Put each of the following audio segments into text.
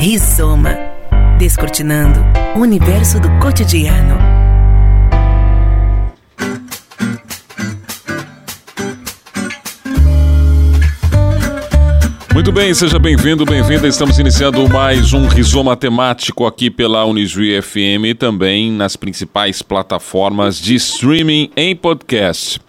Rizoma. Descortinando o universo do cotidiano. Muito bem, seja bem-vindo, bem-vinda. Estamos iniciando mais um Rizoma Temático aqui pela Unijuí FM e também nas principais plataformas de streaming em podcast.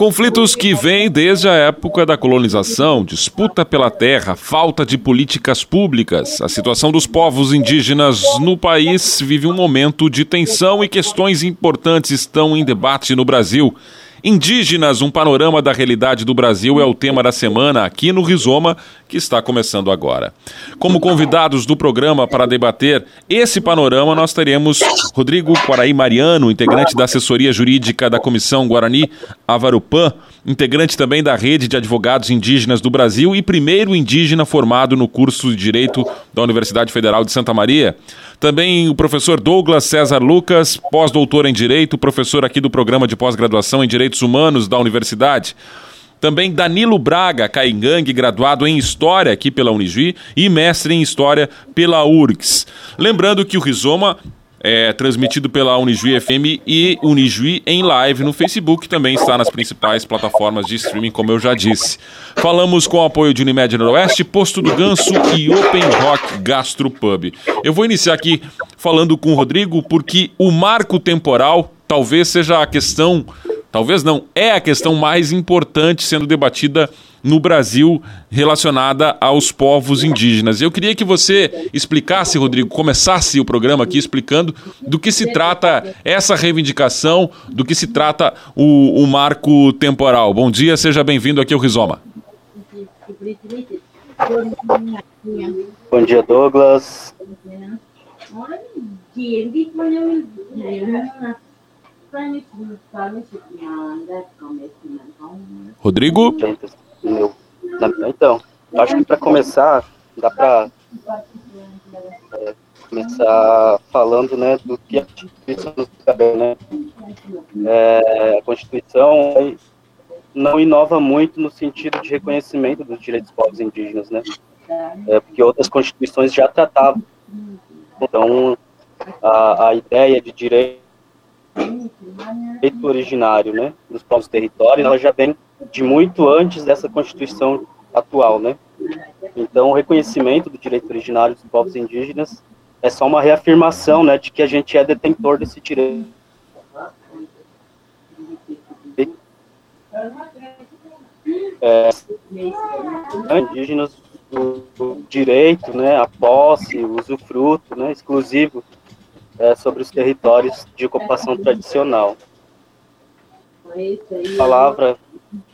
Conflitos que vêm desde a época da colonização, disputa pela terra, falta de políticas públicas. A situação dos povos indígenas no país vive um momento de tensão e questões importantes estão em debate no Brasil. Indígenas, um panorama da realidade do Brasil é o tema da semana aqui no Rizoma, que está começando agora. Como convidados do programa para debater esse panorama, nós teremos Rodrigo Quaraí Mariano, integrante da assessoria jurídica da Comissão Guarani Avarupã, integrante também da rede de advogados indígenas do Brasil e primeiro indígena formado no curso de Direito da Universidade Federal de Santa Maria. Também o professor Douglas César Lucas, pós-doutor em Direito, professor aqui do programa de pós-graduação em Direitos Humanos da Universidade. Também Danilo Braga, Caingangue, graduado em História aqui pela Unijuí e mestre em História pela URGS. Lembrando que o Rizoma é transmitido pela Unijuí FM e Unijuí em live no Facebook, também está nas principais plataformas de streaming, como eu já disse. Falamos com o apoio de Unimed Noroeste, Posto do Ganso e Open Rock Gastropub. Eu vou iniciar aqui falando com o Rodrigo, porque o marco temporal talvez seja a questão, talvez não, é a questão mais importante sendo debatida no Brasil relacionada aos povos indígenas. Eu queria que você explicasse, Rodrigo, começasse o programa aqui explicando do que se trata essa reivindicação, do que se trata o, o marco temporal. Bom dia, seja bem-vindo aqui ao Rizoma. Bom dia, Douglas. Rodrigo? Meu. Então, acho que para começar, dá para é, começar falando né, do que a Constituição nos cabe, né? É, a Constituição não inova muito no sentido de reconhecimento dos direitos dos povos indígenas, né? É, porque outras constituições já tratavam. Então, a, a ideia de direito originário, né, dos povos territórios, ela já vem de muito antes dessa Constituição atual, né? Então, o reconhecimento do direito originário dos povos indígenas é só uma reafirmação, né, de que a gente é detentor desse direito. É, indígenas o direito, né, a posse, o usufruto, né, exclusivo é, sobre os territórios de ocupação tradicional. A palavra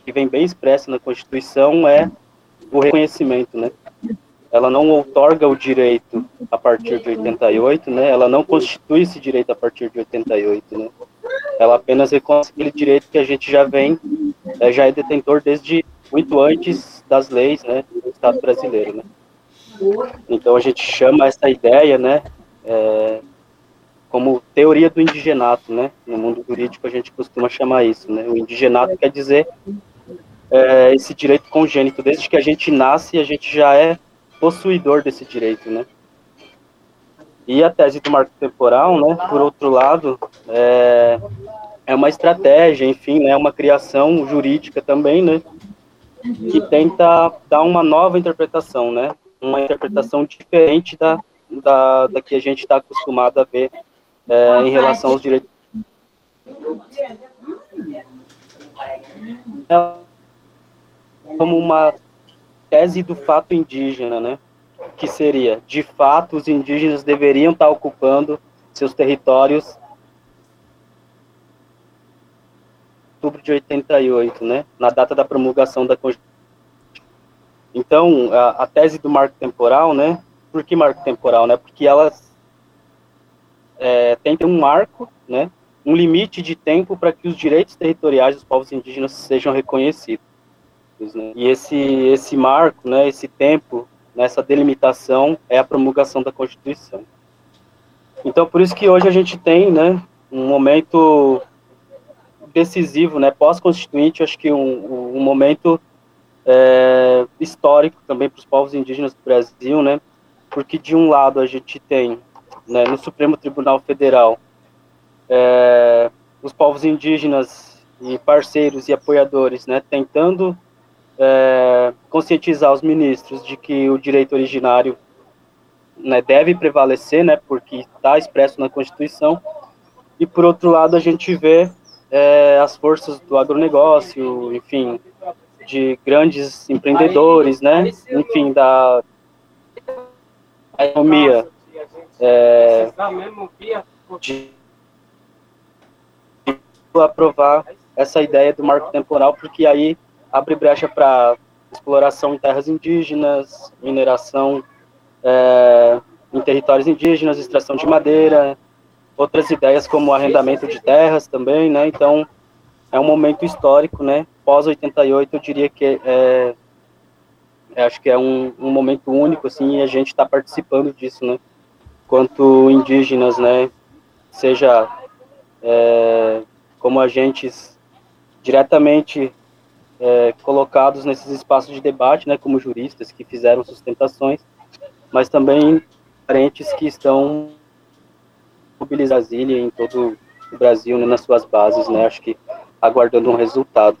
que vem bem expressa na Constituição é o reconhecimento, né? Ela não outorga o direito a partir de 88, né? Ela não constitui esse direito a partir de 88, né? Ela apenas reconhece aquele direito que a gente já vem, é, já é detentor desde muito antes das leis, né, do Estado brasileiro, né? Então a gente chama essa ideia, né, é, como teoria do indigenato, né? No mundo jurídico a gente costuma chamar isso, né? O indigenato quer dizer é, esse direito congênito. Desde que a gente nasce, a gente já é possuidor desse direito, né? E a tese do marco temporal, né? Por outro lado, é, é uma estratégia, enfim, né? Uma criação jurídica também, né? Que tenta dar uma nova interpretação, né? Uma interpretação diferente da, da, da que a gente está acostumado a ver é, em relação aos direitos. Como uma tese do fato indígena, né? Que seria, de fato, os indígenas deveriam estar ocupando seus territórios outubro de 88, né, na data da promulgação da Constituição. Então, a, a, tese do marco temporal, né, por que marco temporal, né, porque elas é, tem que ter um marco, né, um limite de tempo para que os direitos territoriais dos povos indígenas sejam reconhecidos. Né? E esse, esse marco, né, esse tempo, nessa delimitação, é a promulgação da Constituição. Então, por isso que hoje a gente tem né, um momento decisivo, né, pós-constituinte, acho que um, um momento é, histórico também para os povos indígenas do Brasil, né, porque de um lado a gente tem né, no Supremo Tribunal Federal. É, os povos indígenas e parceiros e apoiadores né, tentando é, conscientizar os ministros de que o direito originário né, deve prevalecer, né, porque está expresso na Constituição, e por outro lado a gente vê é, as forças do agronegócio, enfim, de grandes empreendedores, né, enfim, da economia é, de aprovar essa ideia do marco temporal, porque aí abre brecha para exploração em terras indígenas, mineração é, em territórios indígenas, extração de madeira, outras ideias como arrendamento de terras também, né? Então, é um momento histórico, né? Pós 88, eu diria que é, é acho que é um, um, momento único, assim, e a gente está participando disso, né? Quanto indígenas, né? Seja é, como agentes diretamente é, colocados nesses espaços de debate, né, como juristas que fizeram sustentações, mas também parentes que estão mobilizados em todo o Brasil, né, nas suas bases, né, acho que aguardando um resultado.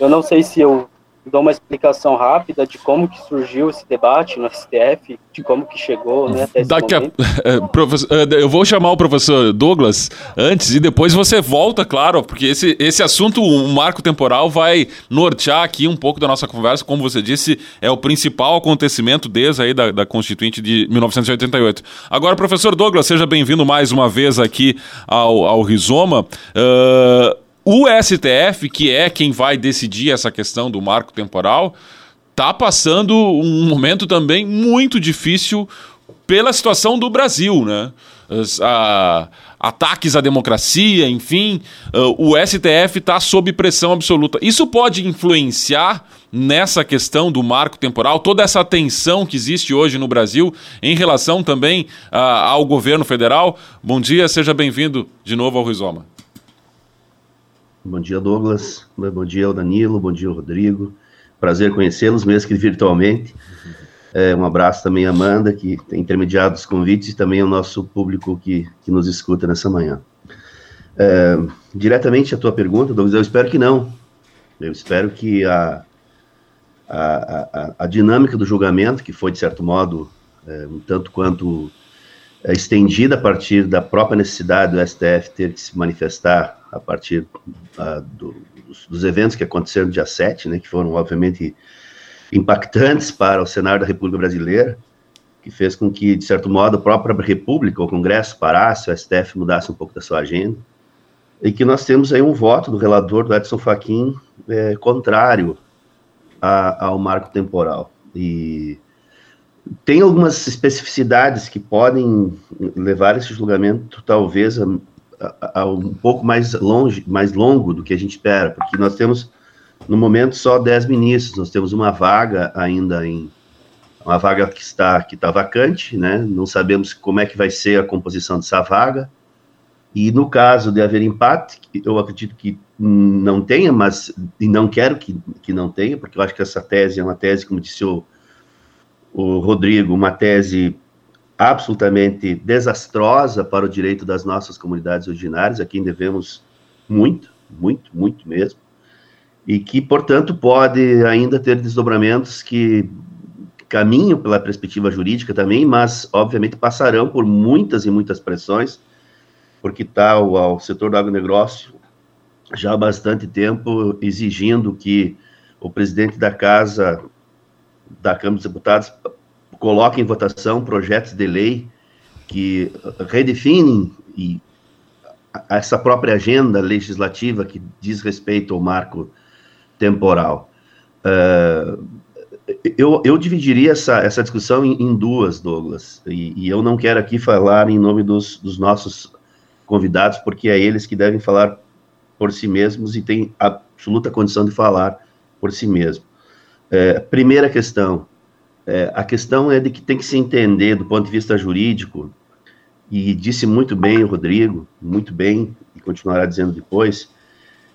Eu não sei se eu dou uma explicação rápida de como que surgiu esse debate no STF, de como que chegou, né, até esse Daqui a, é, eu vou chamar o professor Douglas antes e depois você volta, claro, porque esse, esse assunto, um marco temporal, vai nortear aqui um pouco da nossa conversa, como você disse, é o principal acontecimento desde aí da, da Constituinte de 1988. Agora, professor Douglas, seja bem-vindo mais uma vez aqui ao, ao Rizoma. Uh, o STF, que é quem vai decidir essa questão do marco temporal, está passando um momento também muito difícil pela situação do Brasil, né? As, a, ataques à democracia, enfim, uh, o STF está sob pressão absoluta. Isso pode influenciar nessa questão do marco temporal, toda essa tensão que existe hoje no Brasil em relação também uh, ao governo federal? Bom dia, seja bem-vindo de novo ao Rizoma. Bom dia, Douglas. Bom dia Danilo. Bom dia Rodrigo. Prazer conhecê-los, mesmo que virtualmente. É, um abraço também à Amanda, que tem intermediado os convites, e também ao nosso público que, que nos escuta nessa manhã. É, diretamente à tua pergunta, Douglas, eu espero que não. Eu espero que a, a, a, a dinâmica do julgamento, que foi, de certo modo, é, um tanto quanto estendida a partir da própria necessidade do STF ter que se manifestar a partir uh, do, dos, dos, eventos que aconteceram no dia 7, né, que foram, obviamente, impactantes para o cenário da República Brasileira, que fez com que, de certo modo, a própria República, o Congresso parasse, o STF mudasse um pouco da sua agenda, e que nós temos aí um voto do relator, do Edson Fachin, é, contrário a, ao marco temporal. E tem algumas especificidades que podem levar esse julgamento, talvez, a, a, a um pouco mais longe, mais longo do que a gente espera, porque nós temos, no momento, só 10 ministros, nós temos uma vaga ainda em uma vaga que está que está vacante, né? Não sabemos como é que vai ser a composição dessa vaga. E no caso de haver empate, eu acredito que não tenha, mas e não quero que, que não tenha, porque eu acho que essa tese é uma tese, como disse o, o Rodrigo, uma tese absolutamente desastrosa para o direito das nossas comunidades originárias, a quem devemos muito, muito, muito mesmo, e que, portanto, pode ainda ter desdobramentos que caminham pela perspectiva jurídica também, mas, obviamente, passarão por muitas e muitas pressões, porque está o, setor do agronegócio já há bastante tempo exigindo que o presidente da Casa, da Câmara dos Deputados, coloca em votação projetos de lei que redefinem e essa própria agenda legislativa que diz respeito ao marco temporal. Uh, eu, eu dividiria essa, essa discussão em, em duas, Douglas, e, e, eu não quero aqui falar em nome dos, dos nossos convidados, porque é eles que devem falar por si mesmos e têm absoluta condição de falar por si mesmo. É, primeira questão, é, a questão é de que tem que se entender do ponto de vista jurídico, e disse muito bem o Rodrigo, muito bem, e continuará dizendo depois,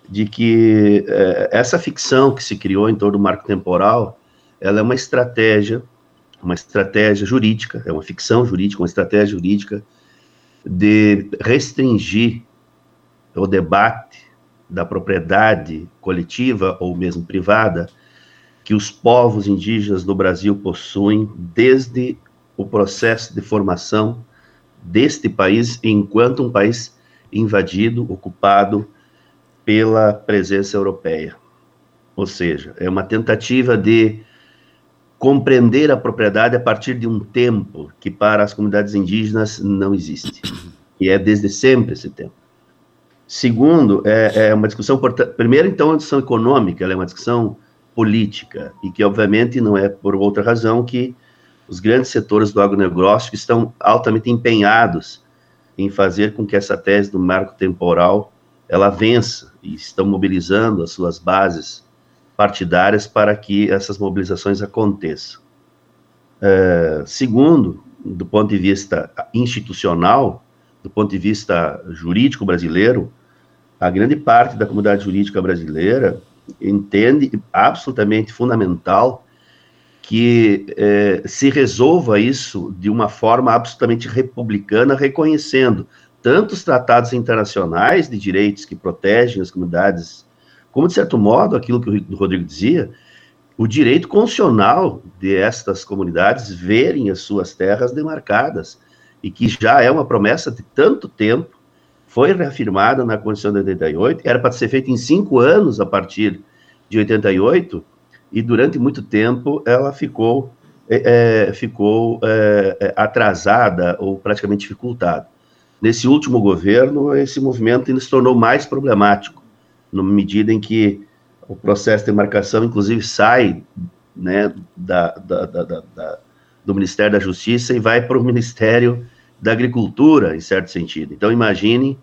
de que é, essa ficção que se criou em torno do marco temporal, ela é uma estratégia uma estratégia jurídica, é uma ficção jurídica, uma estratégia jurídica de restringir o debate da propriedade coletiva ou mesmo privada que os povos indígenas do Brasil possuem desde o processo de formação deste país enquanto um país invadido, ocupado pela presença europeia. Ou seja, é uma tentativa de compreender a propriedade a partir de um tempo que para as comunidades indígenas não existe. E é desde sempre esse tempo. Segundo, é, é uma discussão, primeiro, então, uma discussão econômica, ela é uma discussão política, e que, obviamente, não é por outra razão que os grandes setores do agronegócio estão altamente empenhados em fazer com que essa tese do marco temporal ela vença e estão mobilizando as suas bases partidárias para que essas mobilizações aconteçam. É, segundo, do ponto de vista institucional, do ponto de vista jurídico brasileiro, a grande parte da comunidade jurídica brasileira entende absolutamente fundamental que é, se resolva isso de uma forma absolutamente republicana, reconhecendo tanto os tratados internacionais de direitos que protegem as comunidades, como, de certo modo, aquilo que o Rodrigo dizia, o direito constitucional de estas comunidades verem as suas terras demarcadas, e que já é uma promessa de tanto tempo, foi reafirmada na Constituição de 88, era para ser feita em cinco anos a partir de 88, e durante muito tempo ela ficou, é, ficou é, atrasada ou praticamente dificultada. Nesse último governo, esse movimento ainda se tornou mais problemático, na medida em que o processo de demarcação, inclusive, sai né, da, da, da, da do Ministério da Justiça e vai para o Ministério da agricultura, em certo sentido. Então, imagine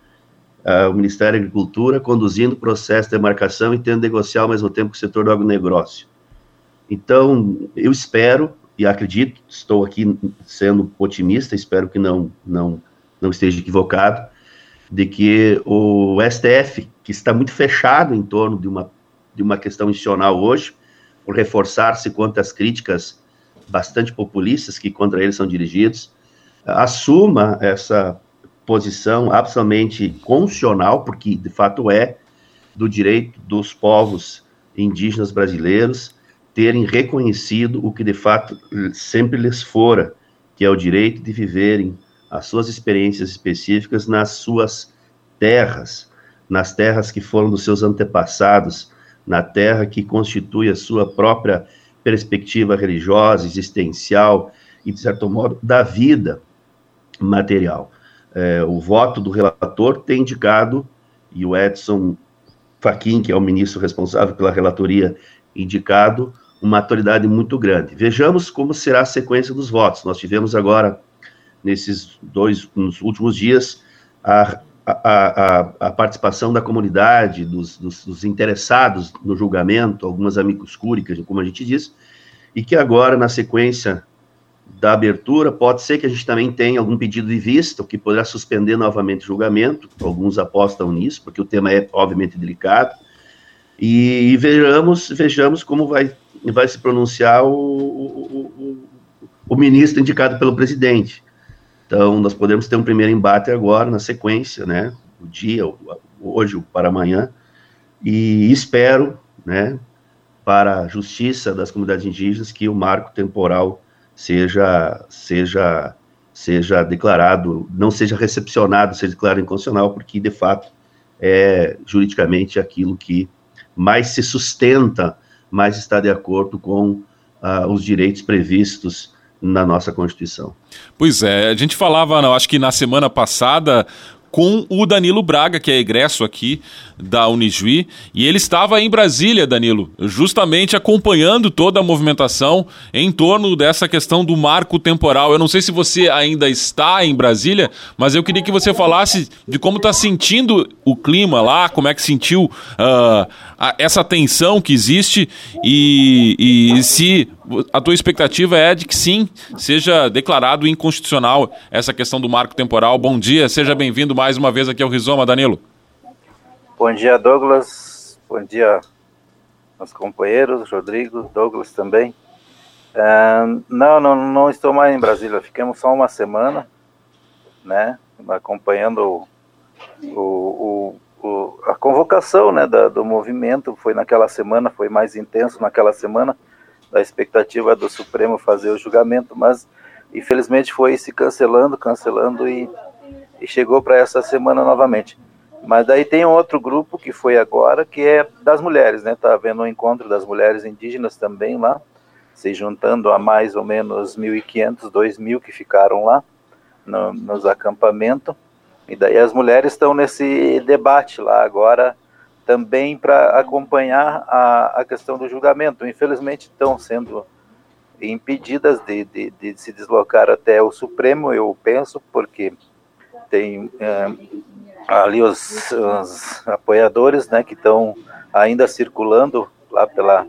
uh, o Ministério da Agricultura conduzindo o processo de demarcação e tendo negociar ao mesmo tempo com o setor do agronegócio. Então, eu espero e acredito, estou aqui sendo otimista, espero que não, não, não esteja equivocado, de que o STF, que está muito fechado em torno de uma, de uma questão institucional hoje, por reforçar-se quanto às críticas bastante populistas que contra ele são dirigidos, assuma essa posição absolutamente constitucional, porque de fato é do direito dos povos indígenas brasileiros terem reconhecido o que de fato sempre lhes fora, que é o direito de viverem as suas experiências específicas nas suas terras, nas terras que foram dos seus antepassados, na terra que constitui a sua própria perspectiva religiosa, existencial e, de certo modo, da vida material. É, o voto do relator tem indicado, e o Edson Fachin, que é o ministro responsável pela relatoria, indicado uma autoridade muito grande. Vejamos como será a sequência dos votos. Nós tivemos agora, nesses dois nos últimos dias, a, a, a, a participação da comunidade, dos, dos, dos, interessados no julgamento, algumas amigos cúricas, como a gente diz, e que agora, na sequência da abertura, pode ser que a gente também tenha algum pedido de vista, o que poderá suspender novamente o julgamento, alguns apostam nisso, porque o tema é, obviamente, delicado, e, e vejamos, vejamos como vai, vai se pronunciar o, o, o, o ministro indicado pelo presidente. Então, nós podemos ter um primeiro embate agora, na sequência, né, o dia, hoje para amanhã, e espero, né, para a justiça das comunidades indígenas, que o marco temporal seja, seja, seja declarado, não seja recepcionado, seja declarado inconstitucional, porque, de fato, é juridicamente aquilo que mais se sustenta, mais está de acordo com uh, os direitos previstos na nossa Constituição. Pois é, a gente falava, não, acho que na semana passada, com o Danilo Braga, que é egresso aqui da Unijuí, e ele estava em Brasília, Danilo, justamente acompanhando toda a movimentação em torno dessa questão do marco temporal. Eu não sei se você ainda está em Brasília, mas eu queria que você falasse de como está sentindo o clima lá, como é que sentiu uh, a, essa tensão que existe e, e se a tua expectativa é de que sim, seja declarado inconstitucional essa questão do marco temporal. Bom dia, seja bem-vindo mais uma vez aqui ao Rizoma, Danilo. Bom dia, Douglas. Bom dia aos companheiros, Rodrigo, Douglas também. É, não, não, não estou mais em Brasília. Ficamos só uma semana, né? Acompanhando o, o, o, a convocação, né, da, do movimento. Foi naquela semana, foi mais intenso naquela semana. Da expectativa do Supremo fazer o julgamento, mas infelizmente foi se cancelando, cancelando e, e chegou para essa semana novamente. Mas daí tem outro grupo que foi agora, que é das mulheres, né? Tá havendo um encontro das mulheres indígenas também lá, se juntando a mais ou menos 1.500, 2.000 que ficaram lá no, nos acampamentos. E daí as mulheres estão nesse debate lá agora também para acompanhar a, a questão do julgamento. Infelizmente estão sendo impedidas de, de, de, se deslocar até o Supremo, eu penso, porque tem é, ali os, os, apoiadores, né, que estão ainda circulando lá pela,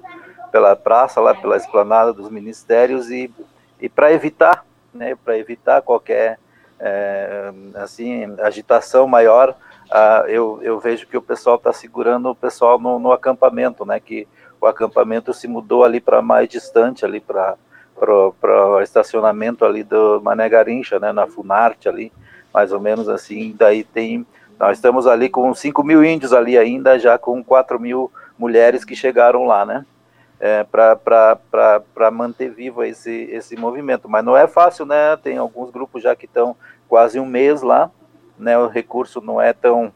pela praça, lá pela esplanada dos ministérios e, e para evitar, né, para evitar qualquer é, assim agitação maior, ah, eu, eu vejo que o pessoal está segurando o pessoal no, no acampamento, né, que o acampamento se mudou ali para mais distante, ali para o estacionamento ali do Mané Garincha, né, na Funarte ali, mais ou menos assim, daí tem, nós estamos ali com 5 mil índios ali ainda, já com 4 mil mulheres que chegaram lá, né, é, para manter vivo esse, esse movimento, mas não é fácil, né, tem alguns grupos já que estão quase um mês lá, né, o recurso não é tão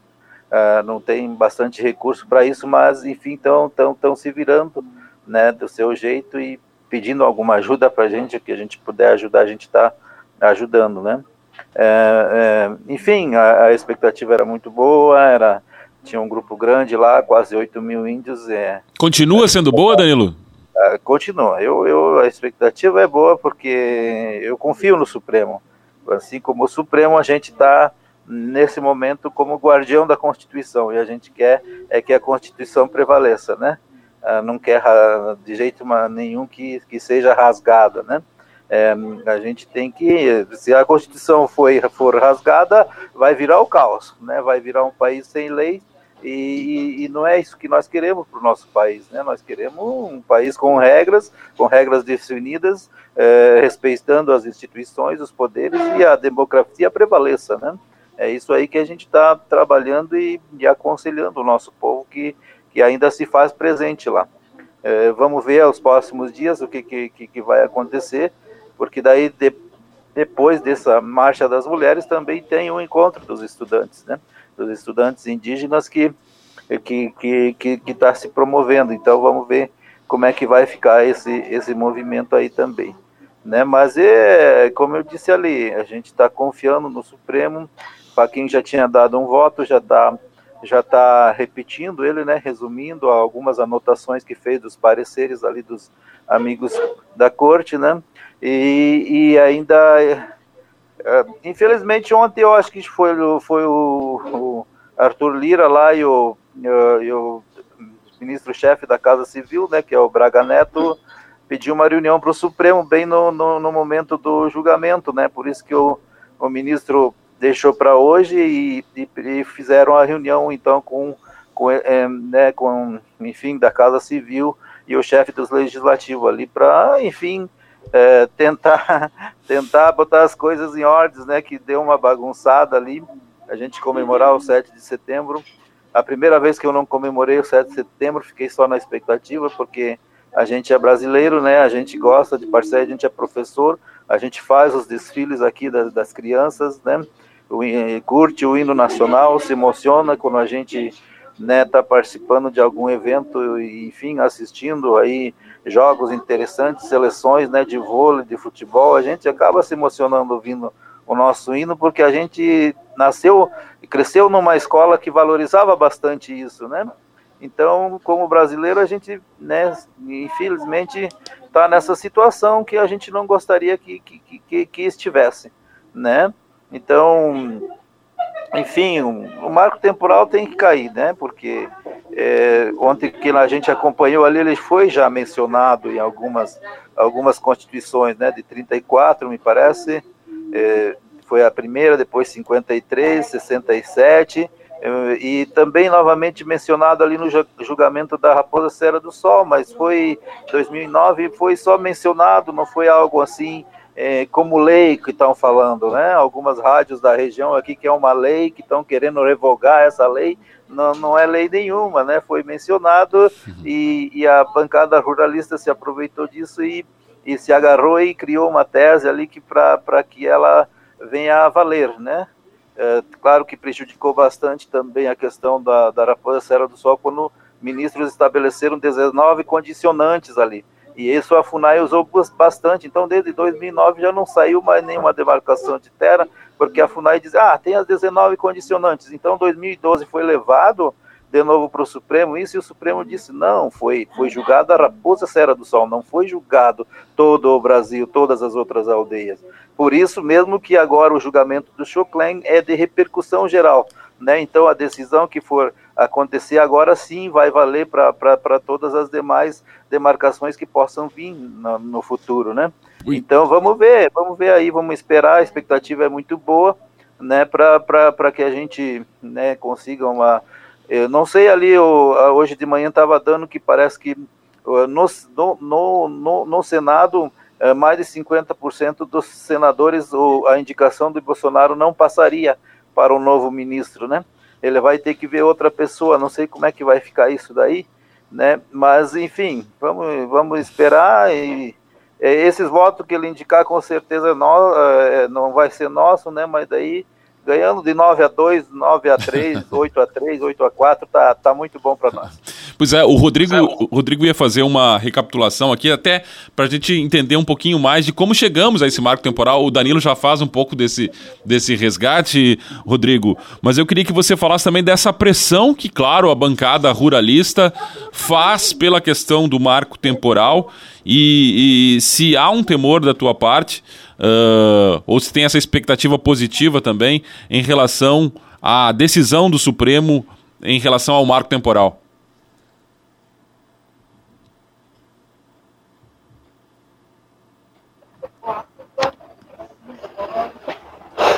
Uh, não tem bastante recurso para isso, mas enfim, estão tão, tão se virando né, do seu jeito e pedindo alguma ajuda para a gente, que a gente puder ajudar, a gente está ajudando, né? É, é, enfim, a, a, expectativa era muito boa, era tinha um grupo grande lá, quase 8 mil índios. É, continua sendo boa, Danilo? É, continua. Eu, eu, a expectativa é boa porque eu confio no Supremo. Assim como o Supremo, a gente está nesse momento como guardião da Constituição e a gente quer é que a Constituição prevaleça, né? Ah, não quer de jeito nenhum que, que seja rasgada, né? É, a gente tem que, se a Constituição for, for rasgada, vai virar o caos, né? Vai virar um país sem lei e, e não é isso que nós queremos para o nosso país, né? Nós queremos um país com regras, com regras definidas, é, respeitando as instituições, os poderes e a democracia prevaleça, né? É isso aí que a gente está trabalhando e, e, aconselhando o nosso povo que, que ainda se faz presente lá. É, vamos ver aos próximos dias o que, que, que vai acontecer, porque daí de, depois dessa marcha das mulheres também tem o um encontro dos estudantes, né? Dos estudantes indígenas que que que que está se promovendo. Então vamos ver como é que vai ficar esse esse movimento aí também, né? Mas é como eu disse ali, a gente está confiando no Supremo para quem já tinha dado um voto, já está já tá repetindo ele, né, resumindo algumas anotações que fez dos pareceres ali dos amigos da corte, né, e, e ainda, é, infelizmente ontem eu acho que foi, foi o, o Arthur Lira lá e o, e o ministro-chefe da Casa Civil, né, que é o Braga Neto, pediu uma reunião para o Supremo bem no, no, no, momento do julgamento, né, por isso que o, o ministro deixou para hoje e, e, e, fizeram a reunião então com, com, é, né, com enfim da Casa Civil e o chefe dos legislativos ali para enfim é, tentar tentar botar as coisas em ordens né que deu uma bagunçada ali. A gente comemorar o 7 de setembro. A primeira vez que eu não comemorei o 7 de setembro fiquei só na expectativa porque a gente é brasileiro né a gente gosta de parceria a gente é professor a gente faz os desfiles aqui das, das crianças né curte o hino nacional, se emociona quando a gente né, tá participando de algum evento enfim, assistindo aí jogos interessantes, seleções, né, de vôlei, de futebol, a gente acaba se emocionando ouvindo o nosso hino, porque a gente nasceu e cresceu numa escola que valorizava bastante isso, né? Então, como brasileiro, a gente, né, infelizmente, está nessa situação que a gente não gostaria que, que, que, que estivesse, né? Então, enfim, o marco temporal tem que cair, né? Porque é, ontem que a gente acompanhou ali, ele foi já mencionado em algumas, algumas constituições, né? De 34, me parece, é, foi a primeira, depois 53, 67 Eh, e também novamente mencionado ali no julgamento da Raposa Serra do Sol, mas foi 2009 foi só mencionado, não foi algo assim é, como lei que estão falando, né? Algumas rádios da região aqui que é uma lei que estão querendo revogar essa lei, não, não é lei nenhuma, né? Foi mencionado uhum. e, e a bancada ruralista se aproveitou disso e, e se agarrou e criou uma tese ali que para que ela venha a valer, né? É, claro que prejudicou bastante também a questão da, da Raposa Serra do Sol, quando ministros estabeleceram 19 condicionantes ali. E isso a FUNAI usou bastante. Então, desde 2009 já não saiu mais nenhuma demarcação de terra, porque a FUNAI diz, ah, tem as 19 condicionantes. Então, 2012 foi levado de novo para o Supremo isso, e o Supremo disse, não, foi, foi julgado a Raposa Serra do Sol, não foi julgado todo o Brasil, todas as outras aldeias. Por isso mesmo que agora o julgamento do Choclen é de repercussão geral, né? Então a decisão que for acontecer agora sim vai valer para todas as demais demarcações que possam vir no, no futuro, né? Ui. Então vamos ver, vamos ver aí, vamos esperar, a expectativa é muito boa, né, para que a gente né, consiga uma. Eu não sei ali, eu, hoje de manhã estava dando que parece que no, no, no, no Senado é, mais de 50% dos senadores, a indicação do Bolsonaro não passaria para o novo ministro, né? Ele vai ter que ver outra pessoa, não sei como é que vai ficar isso daí, né? Mas, enfim, vamos, vamos esperar e esses votos que ele indicar com certeza não, é, não vai ser nosso, né? Mas daí ganhando de 9 a 2, 9 a 3, 8 a 3, 8 a 4, tá, tá muito bom para nós. Pois é, o Rodrigo, o Rodrigo ia fazer uma recapitulação aqui, até para a gente entender um pouquinho mais de como chegamos a esse marco temporal. O Danilo já faz um pouco desse, desse resgate, Rodrigo, mas eu queria que você falasse também dessa pressão que, claro, a bancada ruralista faz pela questão do marco temporal e, e se há um temor da tua parte uh, ou se tem essa expectativa positiva também em relação à decisão do Supremo em relação ao marco temporal?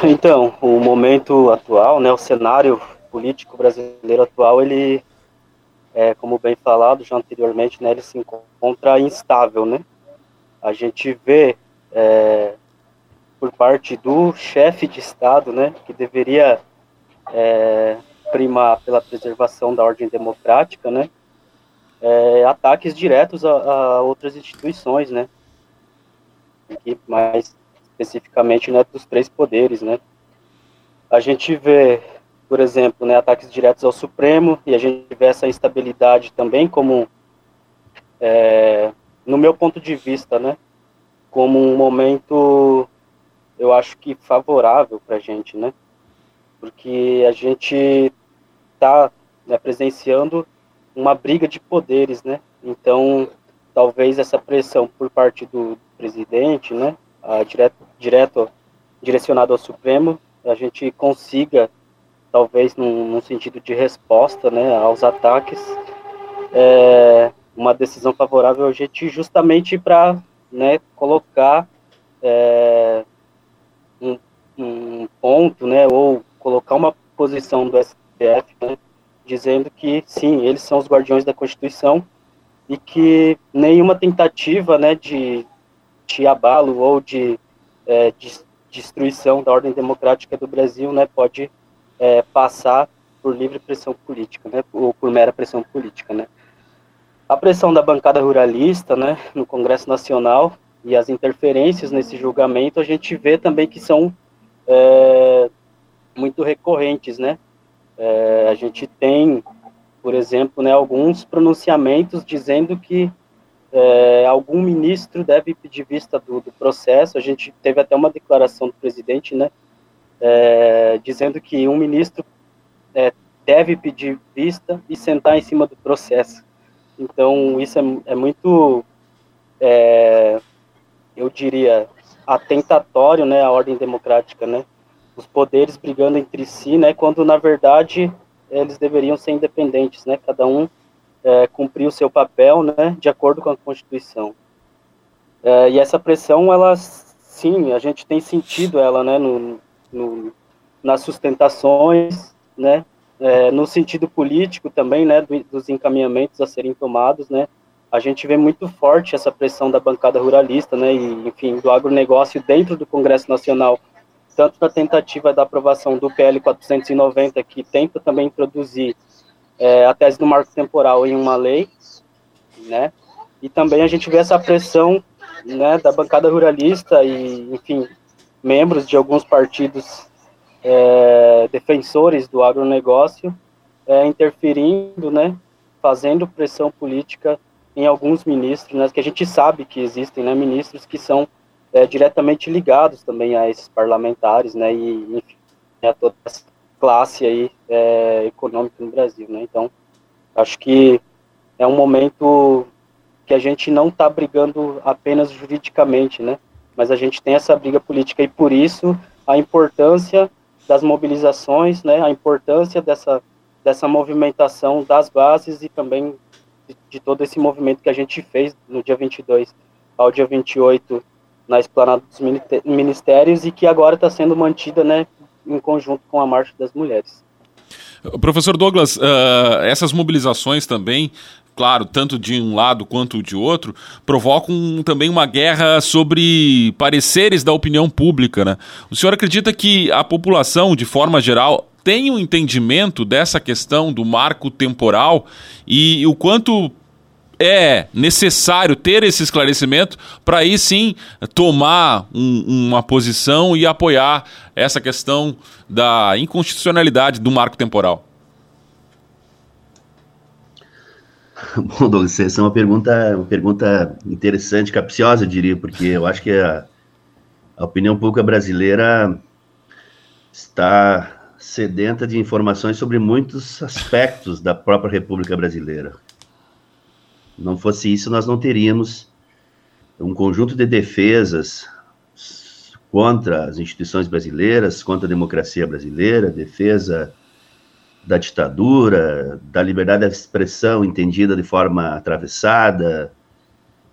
Então, o momento atual, né, o cenário político brasileiro atual, ele, é, como bem falado já anteriormente, né, ele se encontra instável, né? A gente vê é, por parte do chefe de Estado, né, que deveria é, primar pela preservação da ordem democrática, né, é, ataques diretos a, a, outras instituições, né, e mais especificamente né, dos três poderes, né. A gente vê, por exemplo, né, ataques diretos ao Supremo e a gente vê essa instabilidade também como, é, no meu ponto de vista, né, como um momento eu acho que favorável para a gente, né? Porque a gente está né, presenciando uma briga de poderes, né? Então, talvez essa pressão por parte do presidente, né, a direto, direto direcionado ao Supremo, a gente consiga, talvez num, num sentido de resposta, né, aos ataques, é, uma decisão favorável a gente justamente para, né, colocar é, um, um ponto, né, ou colocar uma posição do STF, né, dizendo que sim, eles são os guardiões da Constituição e que nenhuma tentativa, né, de, de abalo ou de, é, de destruição da ordem democrática do Brasil, né, pode é, passar por livre pressão política, né, ou por mera pressão política, né. A pressão da bancada ruralista, né, no Congresso Nacional e as interferências nesse julgamento, a gente vê também que são é, muito recorrentes, né? É, a gente tem, por exemplo, né, alguns pronunciamentos dizendo que é, algum ministro deve pedir vista do, do, processo. A gente teve até uma declaração do presidente, né, é, dizendo que um ministro é, deve pedir vista e sentar em cima do processo. Então, isso é, é muito é, eu diria, atentatório, né, à ordem democrática, né? Os poderes brigando entre si, né, quando na verdade eles deveriam ser independentes, né? Cada um é, cumprir o seu papel, né, de acordo com a Constituição. É, e essa pressão, ela, sim, a gente tem sentido ela, né, no, no nas sustentações, né, é, no sentido político também, né, do, dos encaminhamentos a serem tomados, né, a gente vê muito forte essa pressão da bancada ruralista, né, e, enfim, do agronegócio dentro do Congresso Nacional, tanto na tentativa da aprovação do PL 490, que tenta também introduzir é, a tese do marco temporal em uma lei, né, e também a gente vê essa pressão, né, da bancada ruralista e, enfim, membros de alguns partidos é, defensores do agronegócio é, interferindo, né, fazendo pressão política em alguns ministros, né, que a gente sabe que existem, né, ministros que são é, diretamente ligados também a esses parlamentares, né, e enfim, a toda essa classe aí é, econômica no Brasil, né. Então, acho que é um momento que a gente não está brigando apenas juridicamente, né, mas a gente tem essa briga política e por isso a importância das mobilizações, né, a importância dessa dessa movimentação das bases e também de todo esse movimento que a gente fez no dia 22 ao dia 28 na esplanada dos ministérios e que agora está sendo mantida né, em conjunto com a Marcha das Mulheres. Professor Douglas, uh, essas mobilizações também, claro, tanto de um lado quanto de outro, provocam também uma guerra sobre pareceres da opinião pública. Né? O senhor acredita que a população, de forma geral, tem um entendimento dessa questão do marco temporal e o quanto é necessário ter esse esclarecimento para aí sim tomar um, uma posição e apoiar essa questão da inconstitucionalidade do marco temporal? Bom, Douglas, essa é uma pergunta, uma pergunta interessante, capciosa, eu diria, porque eu acho que a, a opinião pública brasileira está sedenta de informações sobre muitos aspectos da própria República Brasileira. Não fosse isso, nós não teríamos um conjunto de defesas contra as instituições brasileiras, contra a democracia brasileira, defesa da ditadura, da liberdade de expressão entendida de forma atravessada,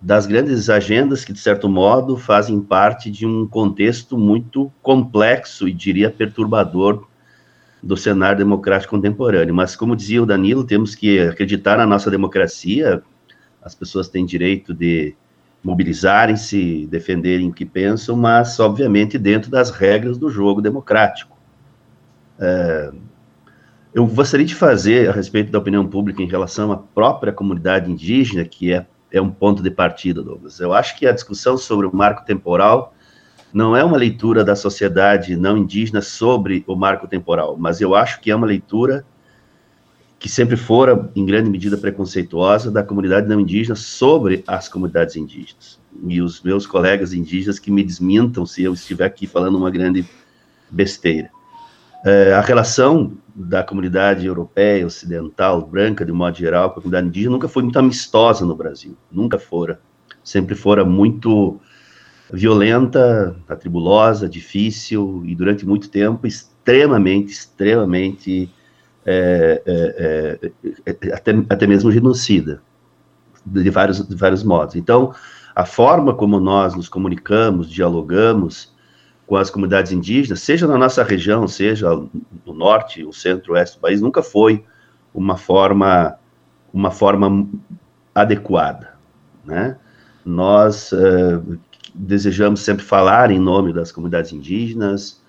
das grandes agendas que, de certo modo, fazem parte de um contexto muito complexo e, diria, perturbador do cenário democrático contemporâneo. Mas, como dizia o Danilo, temos que acreditar na nossa democracia. As pessoas têm direito de mobilizarem-se, defenderem o que pensam, mas, obviamente, dentro das regras do jogo democrático. É, eu gostaria de fazer, a respeito da opinião pública em relação à própria comunidade indígena, que é, é um ponto de partida, Douglas. Eu acho que a discussão sobre o marco temporal não é uma leitura da sociedade não indígena sobre o marco temporal, mas eu acho que é uma leitura que sempre fora, em grande medida, preconceituosa da comunidade não indígena sobre as comunidades indígenas. E os meus colegas indígenas que me desmintam se eu estiver aqui falando uma grande besteira. É, a relação da comunidade europeia, ocidental, branca, de modo geral, a comunidade indígena, nunca foi muito amistosa no Brasil. Nunca fora. Sempre fora muito violenta, atribulosa, difícil e durante muito tempo extremamente, extremamente é, é, é, até, até mesmo genocida, de vários, de vários modos. Então, a forma como nós nos comunicamos, dialogamos com as comunidades indígenas, seja na nossa região, seja no norte, o centro, oeste do país, nunca foi uma forma, uma forma adequada, né? Nós uh, desejamos sempre falar em nome das comunidades indígenas,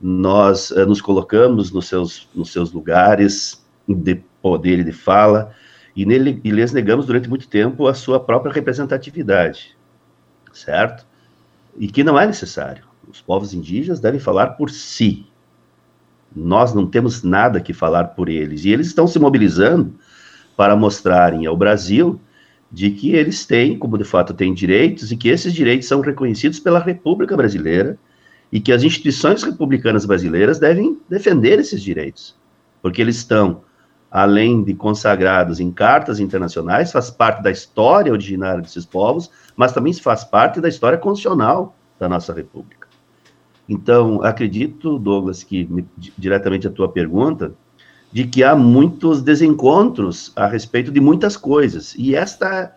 nós uh, nos colocamos nos seus, nos seus lugares de poder e de fala, e, nele, e lhes negamos durante muito tempo a sua própria representatividade, certo? E que não é necessário. Os povos indígenas devem falar por si. Nós não temos nada que falar por eles. E eles estão se mobilizando para mostrarem ao Brasil de que eles têm, como de fato têm direitos, e que esses direitos são reconhecidos pela República Brasileira e que as instituições republicanas brasileiras devem defender esses direitos, porque eles estão, além de consagrados em cartas internacionais, faz parte da história originária desses povos, mas também faz parte da história constitucional da nossa República. Então, acredito, Douglas, que diretamente a tua pergunta, de que há muitos desencontros a respeito de muitas coisas. E esta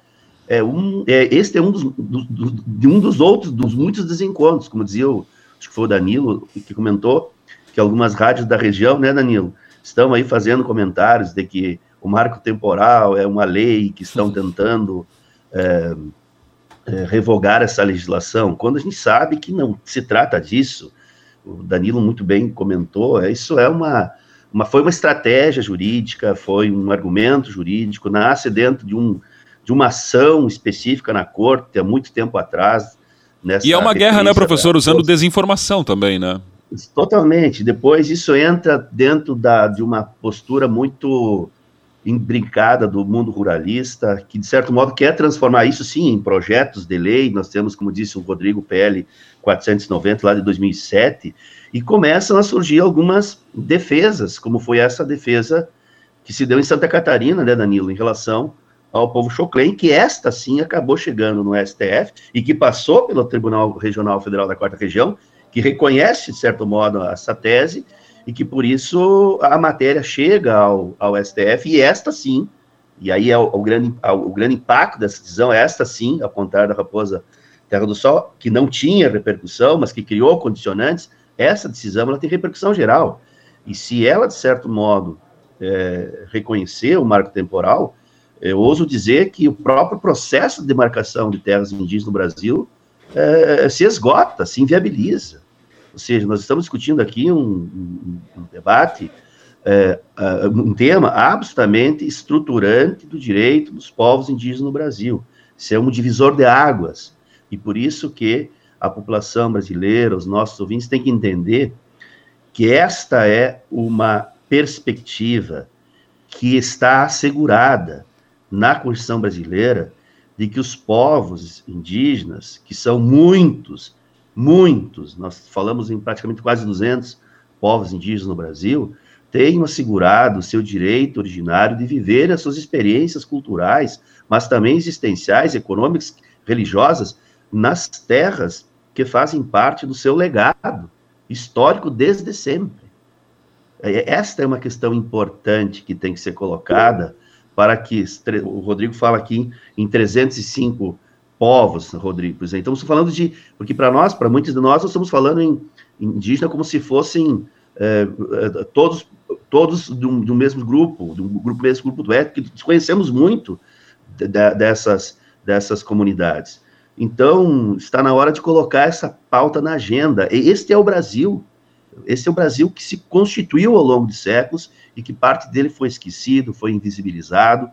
é um, é, este é um dos, do, do, de um dos outros, dos muitos desencontros, como dizia o, acho que foi o Danilo que comentou, que algumas rádios da região, né, Danilo, estão aí fazendo comentários de que o marco temporal é uma lei que estão tentando é, é, revogar essa legislação, quando a gente sabe que não se trata disso. O Danilo muito bem comentou, é, isso é uma, uma foi uma estratégia jurídica, foi um argumento jurídico, nasce dentro de, um, de uma ação específica na corte há muito tempo atrás. e é uma guerra, né, professor, usando desinformação também, né? Totalmente. Depois isso entra dentro da, de uma postura muito imbricada do mundo ruralista, que de certo modo quer transformar isso sim em projetos de lei. Nós temos, como disse o Rodrigo PL 490 lá de 2007, e começam a surgir algumas defesas, como foi essa defesa que se deu em Santa Catarina, né, Danilo, em relação ao povo choclen, que esta sim acabou chegando no STF e que passou pelo Tribunal Regional Federal da Quarta Região, que reconhece, de certo modo, essa tese e que por isso a matéria chega ao, ao STF e esta sim, e aí é o, o grande, o grande impacto dessa decisão, esta sim, ao contrário da Raposa Terra do Sol, que não tinha repercussão, mas que criou condicionantes, essa decisão ela tem repercussão geral. E se ela, de certo modo, é, reconhecer o marco temporal, eu ouso dizer que o próprio processo de demarcação de terras indígenas no Brasil é, se esgota, se inviabiliza. Ou seja, nós estamos discutindo aqui um, um, um debate, é, é, um tema absolutamente estruturante do direito dos povos indígenas no Brasil. Isso é um divisor de águas. E por isso que a população brasileira, os nossos ouvintes, têm que entender que esta é uma perspectiva que está assegurada na Constituição brasileira de que os povos indígenas, que são muitos, muitos, nós falamos em praticamente quase 200 povos indígenas no Brasil, tenham assegurado o seu direito originário de viver as suas experiências culturais, mas também existenciais, econômicas, religiosas, nas terras que fazem parte do seu legado histórico desde sempre. É, esta é uma questão importante que tem que ser colocada para que o Rodrigo fala aqui em 305 povos, Rodrigo. Então, estamos falando de. Porque para nós, para muitos de nós, nós estamos falando em indígena como se fossem é, é, todos todos do, mesmo grupo, do grupo mesmo grupo étnico, que desconhecemos muito de, de, dessas, dessas comunidades. Então, está na hora de colocar essa pauta na agenda. E este é o Brasil. Esse é o Brasil que se constituiu ao longo de séculos e que parte dele foi esquecido, foi invisibilizado,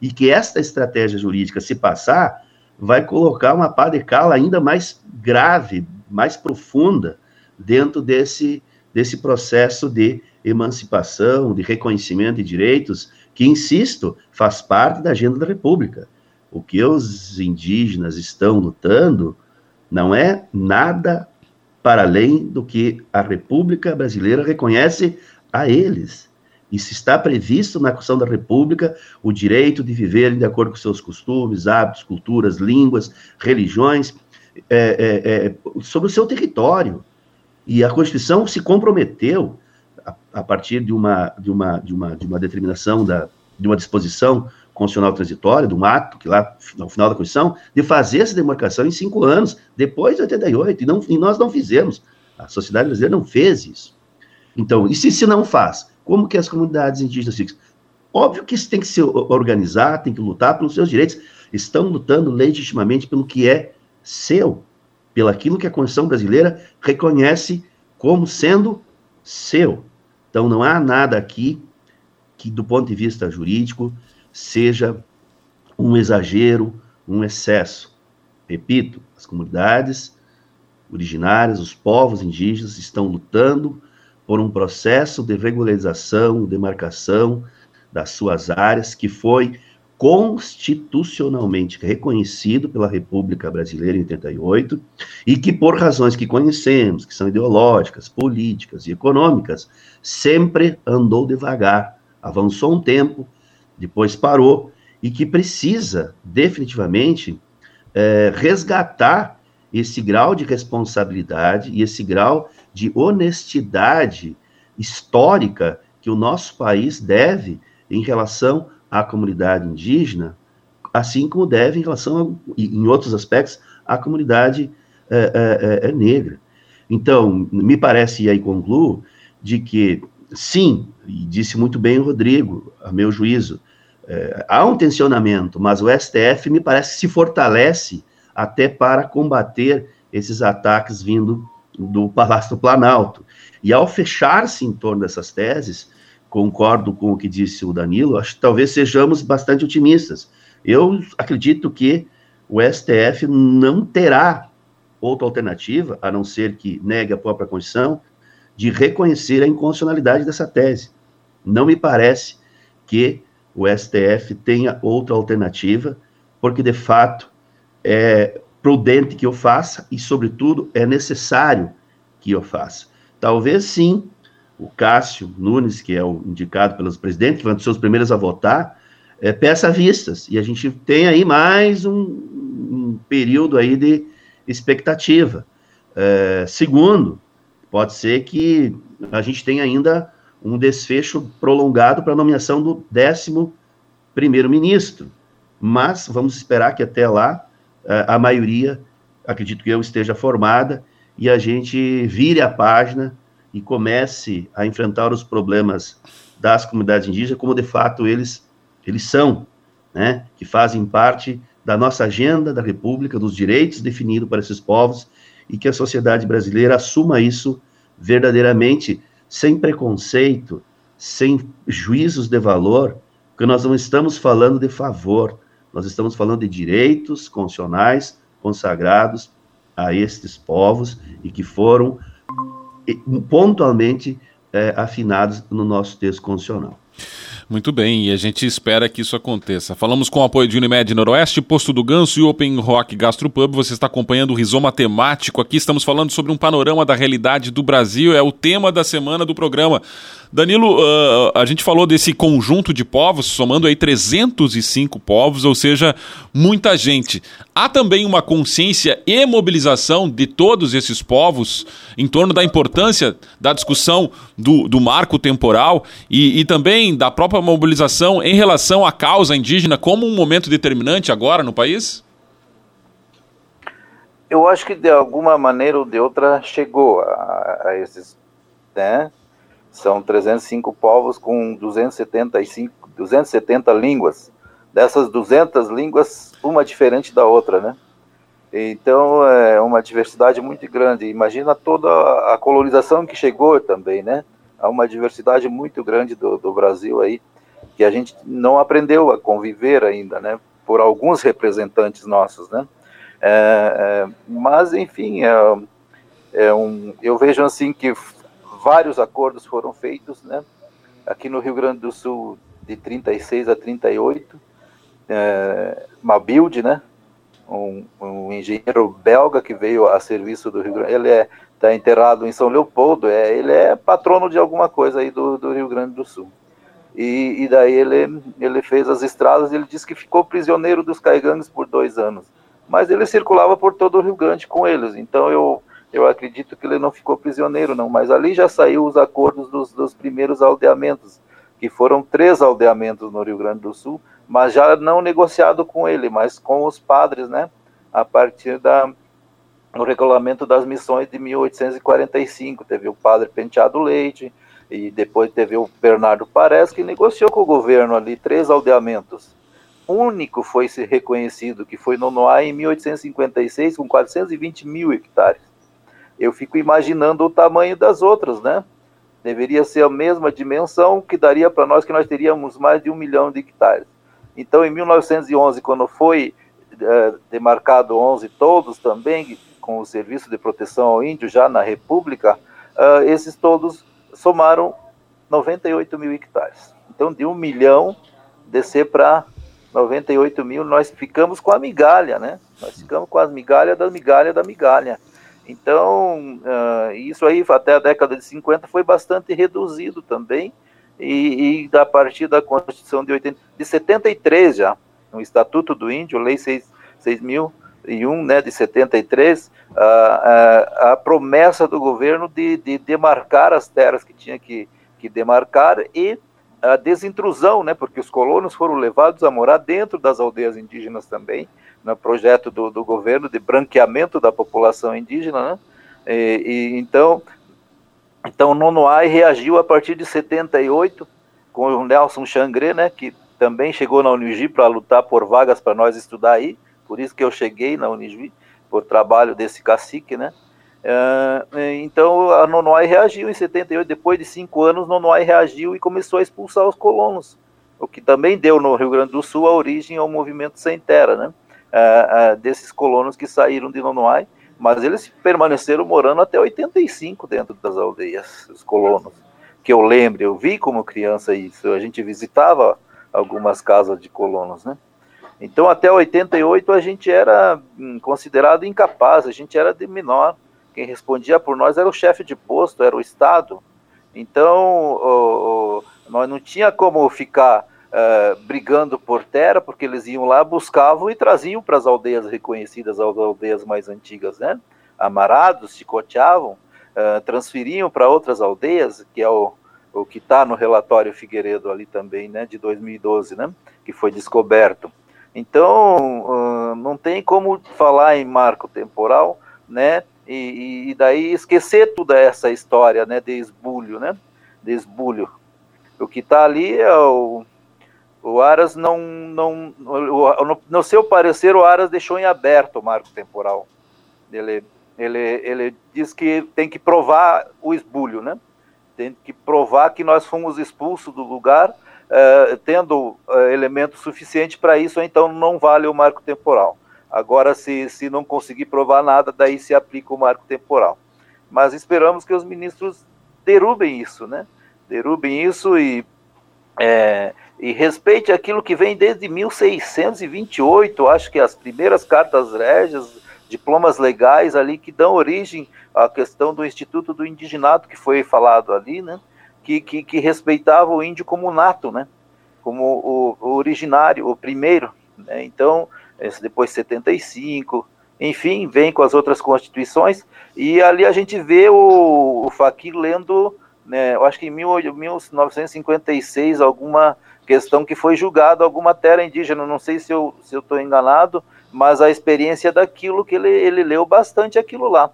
e que esta estratégia jurídica, se passar, vai colocar uma pá de cala ainda mais grave, mais profunda, dentro desse, desse processo de emancipação, de reconhecimento de direitos, que, insisto, faz parte da agenda da República. O que os indígenas estão lutando não é nada para além do que a República Brasileira reconhece a eles. Isso está previsto na Constituição da República, o direito de viver de acordo com seus costumes, hábitos, culturas, línguas, religiões, é, é, é, sobre o seu território. E a Constituição se comprometeu, a, a, partir de uma, de, uma, de, uma, de uma determinação, da, de uma disposição constitucional transitória, do ato, que lá no final da Constituição, de fazer essa demarcação em cinco anos, depois de 88, e, não, e nós não fizemos. A sociedade brasileira não fez isso. Então, e se, se não faz? Como que as comunidades indígenas ficam? Óbvio que isso tem que se organizar, tem que lutar pelos seus direitos. Estão lutando legitimamente pelo que é seu, pelo aquilo que a Constituição brasileira reconhece como sendo seu. Então não há nada aqui que, do ponto de vista jurídico, seja um exagero, um excesso. Repito, as comunidades originárias, os povos indígenas estão lutando por um processo de regularização, demarcação das suas áreas, que foi constitucionalmente reconhecido pela República Brasileira em 88 e que, por razões que conhecemos, que são ideológicas, políticas e econômicas, sempre andou devagar, avançou um tempo, depois parou e que precisa definitivamente é, resgatar esse grau de responsabilidade e esse grau de honestidade histórica que o nosso país deve em relação à comunidade indígena, assim como deve em relação, a, em outros aspectos, à comunidade é, é, é, negra. Então, me parece, e aí concluo, de que sim, e disse muito bem o Rodrigo, a meu juízo, é, há um tensionamento, mas o STF me parece se fortalece até para combater esses ataques vindo do Palácio do Planalto. E ao fechar-se em torno dessas teses, concordo com o que disse o Danilo, acho que talvez sejamos bastante otimistas. Eu acredito que o STF não terá outra alternativa, a não ser que negue a própria Constituição, de reconhecer a inconstitucionalidade dessa tese. Não me parece que o STF tenha outra alternativa, porque de fato é prudente que eu faça e, sobretudo, é necessário que eu faça. Talvez sim, o Cássio Nunes, que é o indicado pelos presidentes, que um dos seus primeiros a votar, é, peça vistas. E a gente tem aí mais um, um período aí de expectativa. É, segundo, pode ser que a gente tenha ainda um desfecho prolongado para a nomeação do décimo primeiro-ministro. Mas vamos esperar que até lá a maioria, acredito que eu, esteja formada e a gente vire a página e comece a enfrentar os problemas das comunidades indígenas como de fato eles, eles são, né? que fazem parte da nossa agenda da República, dos direitos definidos para esses povos e que a sociedade brasileira assuma isso verdadeiramente sem preconceito, sem juízos de valor, porque nós não estamos falando de favor, nós estamos falando de direitos constitucionais consagrados a estes povos e que foram pontualmente é, afinados no nosso texto constitucional. Muito bem, e a gente espera que isso aconteça. Falamos com o apoio de Unimed Noroeste, Posto do Ganso e Open Rock Gastropub. Você está acompanhando o Rizoma Temático. Aqui estamos falando sobre um panorama da realidade do Brasil. É o tema da semana do programa. Danilo, uh, a gente falou desse conjunto de povos, somando aí 305 povos, ou seja, muita gente. Há também uma consciência e mobilização de todos esses povos em torno da importância da discussão do, do marco temporal e, e também da própria mobilização em relação à causa indígena como um momento determinante agora no país? Eu acho que de alguma maneira ou de outra chegou a, a esses, né? São 305 povos com 275, 270 línguas. Dessas 200 línguas, uma diferente da outra, né? Então, é uma diversidade muito grande. Imagina toda a colonização que chegou também, né? Há uma diversidade muito grande do, do Brasil aí, que a gente não aprendeu a conviver ainda, né? Por alguns representantes nossos, né? É, é, mas, enfim, é, é um, eu vejo assim que vários acordos foram feitos, né? Aqui no Rio Grande do Sul, de 36 a 38, é, uma build, né? Um, um, engenheiro belga que veio a serviço do Rio Grande, ele é está enterrado em São Leopoldo, é, ele é patrono de alguma coisa aí do, do Rio Grande do Sul. E, e, daí ele, ele fez as estradas, ele disse que ficou prisioneiro dos caigangues por dois anos. Mas ele circulava por todo o Rio Grande com eles, então eu, eu acredito que ele não ficou prisioneiro, não. Mas ali já saiu os acordos dos, dos primeiros aldeamentos, que foram três aldeamentos no Rio Grande do Sul, mas já não negociado com ele, mas com os padres, né? A partir da no regulamento das missões de 1845, teve o padre Penteado Leite e depois teve o Bernardo Pares que negociou com o governo ali três aldeamentos. O único foi se reconhecido que foi no Noá em 1856 com 420 mil hectares eu fico imaginando o tamanho das outras, né? Deveria ser a mesma dimensão que daria para nós que nós teríamos mais de um milhão de hectares. Então, em 1911, quando foi é, demarcado 11 todos também, com o Serviço de Proteção ao Índio, já na República, uh, esses todos somaram 98 mil hectares. Então, de um milhão, descer para 98 mil, nós ficamos com a migalha, né? Nós ficamos com as migalhas da migalha da migalha. Então, uh, isso aí até a década de 50 foi bastante reduzido também, e, e a partir da Constituição de, 80, de 73 já, no Estatuto do Índio, Lei 6.001, né, de 73, uh, uh, a promessa do governo de, de demarcar as terras que tinha que, que demarcar e a desintrusão, né, porque os colonos foram levados a morar dentro das aldeias indígenas também, no projeto do, do governo de branqueamento da população indígena, né? E, e, então, Então, Nonoai reagiu a partir de 78 com o Nelson Xangre, né, que também chegou na Unigi para lutar por vagas para nós estudar aí, por isso que eu cheguei na Unigi, por trabalho desse cacique, né. Uh, então a Nonoai reagiu em 78, depois de cinco anos, Nonoai reagiu e começou a expulsar os colonos, o que também deu no Rio Grande do Sul a origem ao movimento Sem Terra, né, uh, uh, desses colonos que saíram de Nonoai, mas eles permaneceram morando até 85 dentro das aldeias, os colonos que eu lembro, eu vi como criança isso, a gente visitava algumas casas de colonos, né? Então, até 88, a gente era hum, considerado incapaz, a gente era de menor. Quem respondia por nós era o chefe de posto, era o Estado. Então, o, o, nós não tinha como ficar uh, brigando por terra, porque eles iam lá, buscavam e traziam para as aldeias reconhecidas, as aldeias mais antigas, né? Amarados, chicoteavam, uh, transferiam para outras aldeias, que é o, o que está no relatório Figueiredo ali também, né, de 2012, né, que foi descoberto. Então, uh, não tem como falar em marco temporal, né, e, e, daí esquecer toda essa história, né, de esbulho, né, de esbulho. O que está ali é o, o Aras não, não no, no seu parecer, o Aras deixou em aberto o marco temporal. Ele ele, ele diz que tem que provar o esbulho, né? Tem que provar que nós fomos expulsos do lugar, uh, tendo uh, elemento suficiente para isso, então não vale o marco temporal. Agora, se, se não conseguir provar nada, daí se aplica o marco temporal. Mas esperamos que os ministros derrubem isso, né? Derrubem isso e, é, e respeite aquilo que vem desde 1628, acho que as primeiras cartas régias diplomas legais ali que dão origem à questão do Instituto do Indigenato que foi falado ali, né? Que, que, que respeitava o índio como nato, né? Como o, o originário, o primeiro. Né? Então, depois 75, enfim, vem com as outras constituições, e ali a gente vê o, o Fakir lendo, né, eu acho que em 1956, alguma questão que foi julgado alguma terra indígena, não sei se eu estou se eu enganado, mas a experiência daquilo que ele, ele leu bastante aquilo lá,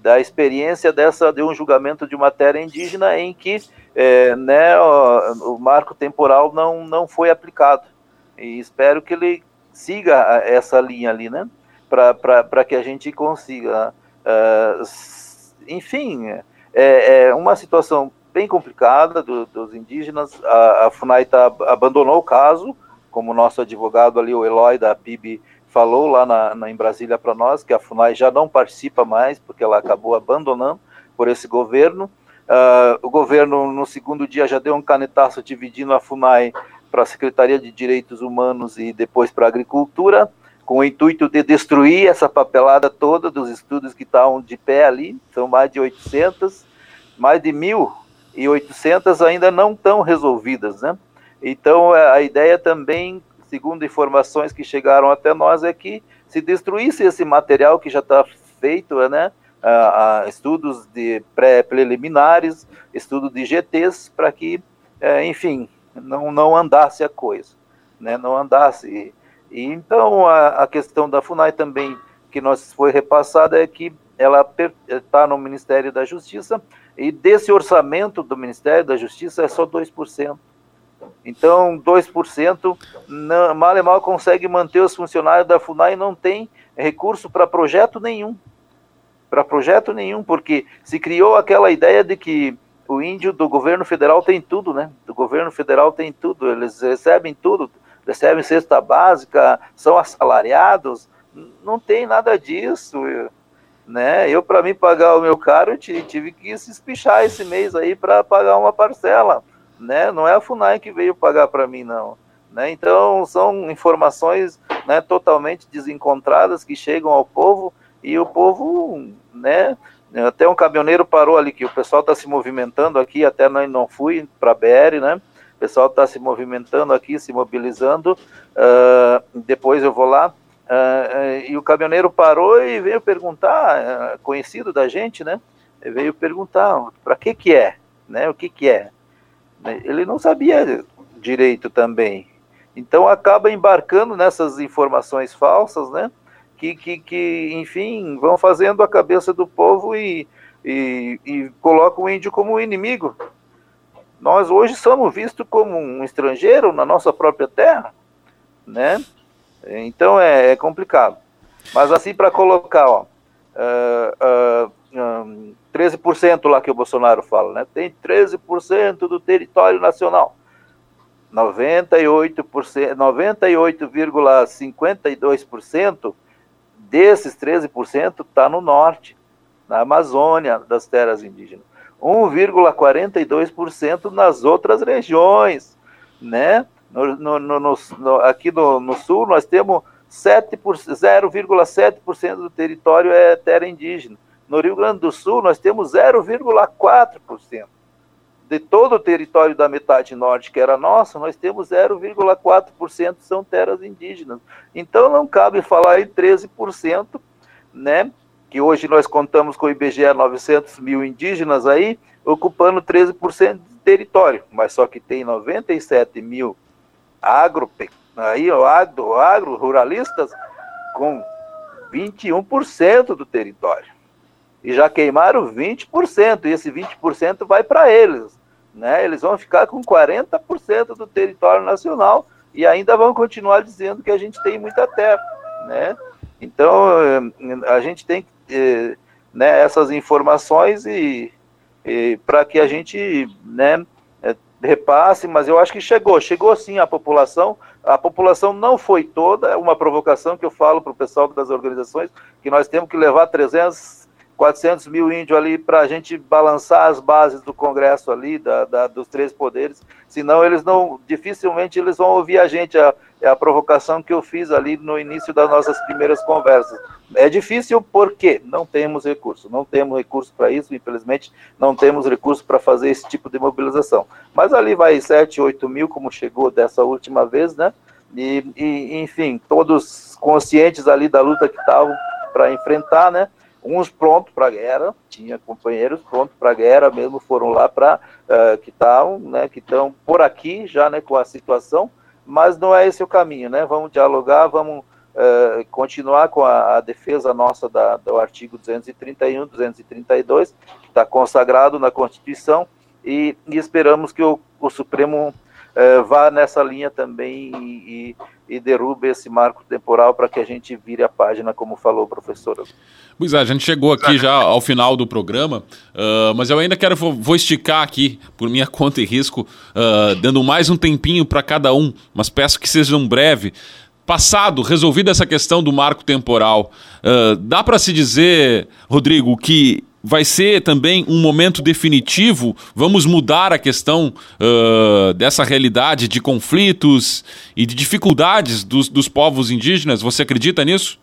da experiência dessa de um julgamento de uma terra indígena em que é, né, o, o, marco temporal não, não foi aplicado. E espero que ele siga essa linha ali, né, para que a gente consiga. Uh, enfim, é, é, uma situação bem complicada do, dos indígenas. A, a FUNAI tá, abandonou o caso, como nosso advogado ali, o Eloy da PIB, falou lá na, na em Brasília para nós que a FUNAI já não participa mais, porque ela acabou abandonando por esse governo. Uh, o governo, no segundo dia, já deu um canetaço dividindo a FUNAI para a Secretaria de Direitos Humanos e depois para a Agricultura, com o intuito de destruir essa papelada toda dos estudos que estavam de pé ali, são mais de 800, mais de 1.800 ainda não estão resolvidas, né? Então, a ideia também segundo informações que chegaram até nós, é que se destruísse esse material que já está feito, né, a estudos de pré-preliminares, estudo de GTs, para que, é, enfim, não, não andasse a coisa, né, não andasse. E então, a, a, questão da FUNAI também, que nós foi repassada, é que ela está no Ministério da Justiça, e desse orçamento do Ministério da Justiça é só 2%. Então, 2% não, mal e mal consegue manter os funcionários da FUNAI e não tem recurso para projeto nenhum. Para projeto nenhum, porque se criou aquela ideia de que o índio do governo federal tem tudo, né? Do governo federal tem tudo, eles recebem tudo, recebem cesta básica, são assalariados. Não tem nada disso, né? Eu, para mim pagar o meu caro, tive que se espichar esse mês aí para pagar uma parcela né? Não é a Funai que veio pagar para mim, não. Né? Então, são informações né, totalmente desencontradas que chegam ao povo e o povo, né? Até um caminhoneiro parou ali, que o pessoal está se movimentando aqui, até não, não fui para a BR, né? O pessoal está se movimentando aqui, se mobilizando. Uh, depois eu vou lá. Uh, e o caminhoneiro parou e veio perguntar, uh, conhecido da gente, né? Ele veio perguntar para que que é, né? O que que é? Ele não sabia direito também. Então acaba embarcando nessas informações falsas, né? Que, que, que enfim, vão fazendo a cabeça do povo e, e, e colocam o índio como inimigo. Nós hoje somos vistos como um estrangeiro na nossa própria terra, né? Então é, é complicado. Mas assim para colocar, ó, uh, uh, 13% lá que o Bolsonaro fala, né? Tem 13% do território nacional. 98%, 98,52% desses 13% está no norte, na Amazônia das terras indígenas. 1,42% nas outras regiões, né? No, no, no, no aqui no, sul nós temos 0,7% do território é terra indígena. No Rio Grande do Sul nós temos 0,4%. De todo o território da metade norte que era nossa, nós temos 0,4% são terras indígenas. Então não cabe falar em 13%, né? que hoje nós contamos com o IBGE 900 mil indígenas aí, ocupando 13% do território, mas só que tem 97 mil agro, aí, agro, agro ruralistas com 21% do território. E já queimaram 20%, e esse 20% vai para eles. Né? Eles vão ficar com 40% do território nacional e ainda vão continuar dizendo que a gente tem muita terra. Né? Então, eh, a gente tem eh, né, essas informações e, e para que a gente né, eh, repasse, mas eu acho que chegou, chegou sim a população. A população não foi toda, é uma provocação que eu falo para o pessoal das organizações, que nós temos que levar 300 400 mil índios ali para a gente balançar as bases do Congresso ali, da, da, dos três poderes, senão eles não, dificilmente eles vão ouvir a gente, a, é a provocação que eu fiz ali no início das nossas primeiras conversas. É difícil porque não temos recurso, não temos recurso para isso, infelizmente não temos recurso para fazer esse tipo de mobilização. Mas ali vai 7, 8 mil, como chegou dessa última vez, né? E, e enfim, todos conscientes ali da luta que estavam para enfrentar, né? Uns prontos para a guerra, tinha companheiros prontos para a guerra, mesmo foram lá para uh, que estão, né, que estão por aqui já, né, com a situação, mas não é esse o caminho, né? Vamos dialogar, vamos uh, continuar com a, a, defesa nossa da, do artigo 231, 232, que está consagrado na Constituição, e, e esperamos que o, o Supremo uh, vá nessa linha também e, e e derrube esse marco temporal para que a gente vire a página, como falou o professor. Pois é, a gente chegou aqui já ao final do programa, uh, mas eu ainda quero, vou, vou, esticar aqui, por minha conta e risco, uh, dando mais um tempinho para cada um, mas peço que sejam breve. Passado, resolvida essa questão do marco temporal, uh, dá para se dizer, Rodrigo, que vai ser também um momento definitivo? Vamos mudar a questão uh, dessa realidade de conflitos e de dificuldades dos, dos povos indígenas? Você acredita nisso?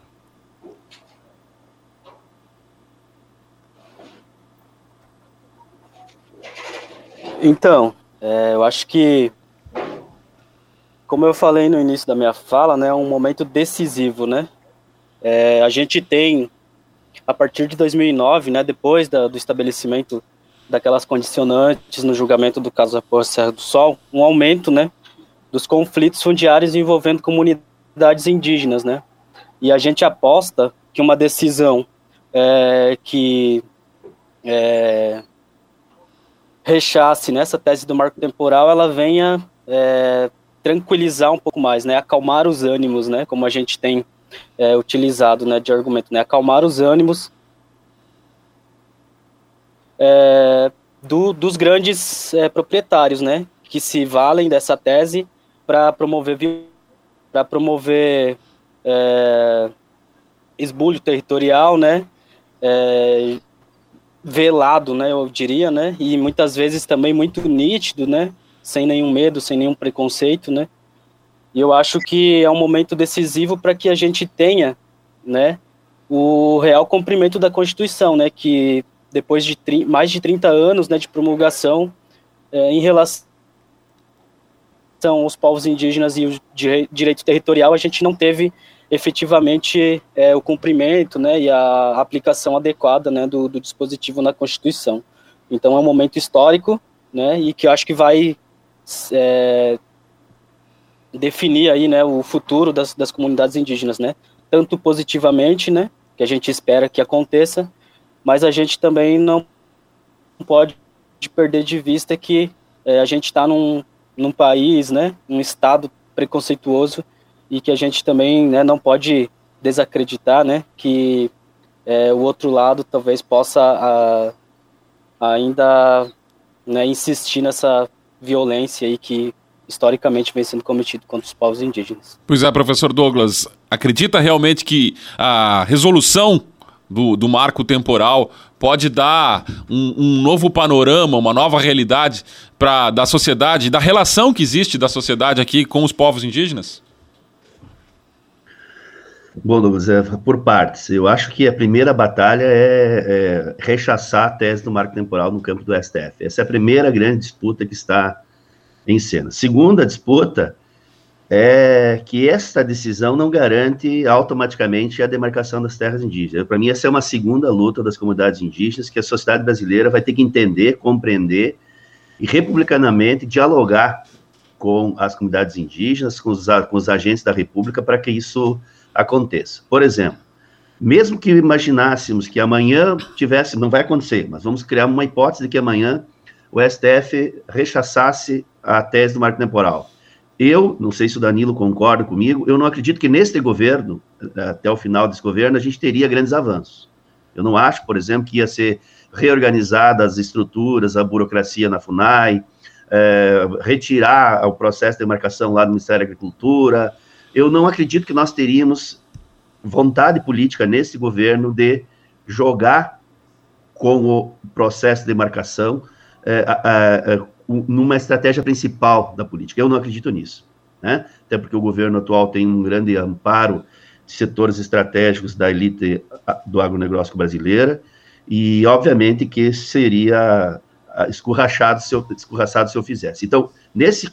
Então, é, eu acho que, como eu falei no início da minha fala, né, é um momento decisivo, né? É, a gente tem a partir de 2009, né, depois da, do estabelecimento daquelas condicionantes no julgamento do caso da Serra do Sol, um aumento, né, dos conflitos fundiários envolvendo comunidades indígenas, né, e a gente aposta que uma decisão é, que é, rechace nessa tese do marco temporal, ela venha é, tranquilizar um pouco mais, né, acalmar os ânimos, né, como a gente tem é, utilizado né, de argumento, né, acalmar os ânimos é, do, dos grandes é, proprietários, né, que se valem dessa tese para promover para promover é, esbulho territorial, né, é, velado, né, eu diria, né, e muitas vezes também muito nítido, né, sem nenhum medo, sem nenhum preconceito, né, e eu acho que é um momento decisivo para que a gente tenha, né, o real cumprimento da Constituição, né, que depois de mais de 30 anos, né, de promulgação é, em relação aos povos indígenas e o direito territorial, a gente não teve efetivamente é, o cumprimento, né, e a aplicação adequada, né, do, do dispositivo na Constituição. Então é um momento histórico, né, e que eu acho que vai é, definir aí, né, o futuro das, das comunidades indígenas, né, tanto positivamente, né, que a gente espera que aconteça, mas a gente também não pode perder de vista que é, a gente está num, num país, né, um estado preconceituoso e que a gente também né, não pode desacreditar, né, que é, o outro lado talvez possa a, ainda né, insistir nessa violência aí que historicamente vem sendo cometido contra os povos indígenas. Pois é, professor Douglas, acredita realmente que a resolução do, do marco temporal pode dar um, um novo panorama, uma nova realidade para da sociedade, da relação que existe da sociedade aqui com os povos indígenas? Bom, Douglas, é, por partes. Eu acho que a primeira batalha é, é rechaçar a tese do marco temporal no campo do STF. Essa é a primeira grande disputa que está em cena. Segunda disputa é que esta decisão não garante automaticamente a demarcação das terras indígenas. Para mim, essa é uma segunda luta das comunidades indígenas que a sociedade brasileira vai ter que entender, compreender e republicanamente dialogar com as comunidades indígenas, com os, com os agentes da República, para que isso aconteça. Por exemplo, mesmo que imaginássemos que amanhã tivesse, não vai acontecer, mas vamos criar uma hipótese de que amanhã o STF rechaçasse a tese do marco temporal. Eu, não sei se o Danilo concorda comigo, eu não acredito que neste governo, até o final desse governo, a gente teria grandes avanços. Eu não acho, por exemplo, que ia ser reorganizada as estruturas, a burocracia na FUNAI, é, retirar o processo de demarcação lá do Ministério da Agricultura. Eu não acredito que nós teríamos vontade política nesse governo de jogar com o processo de demarcação é, é, numa estratégia principal da política. Eu não acredito nisso, né? Até porque o governo atual tem um grande amparo de setores estratégicos da elite do agronegócio brasileira e, obviamente, que seria escorrachado se eu, escorraçado se eu fizesse. Então, nesse,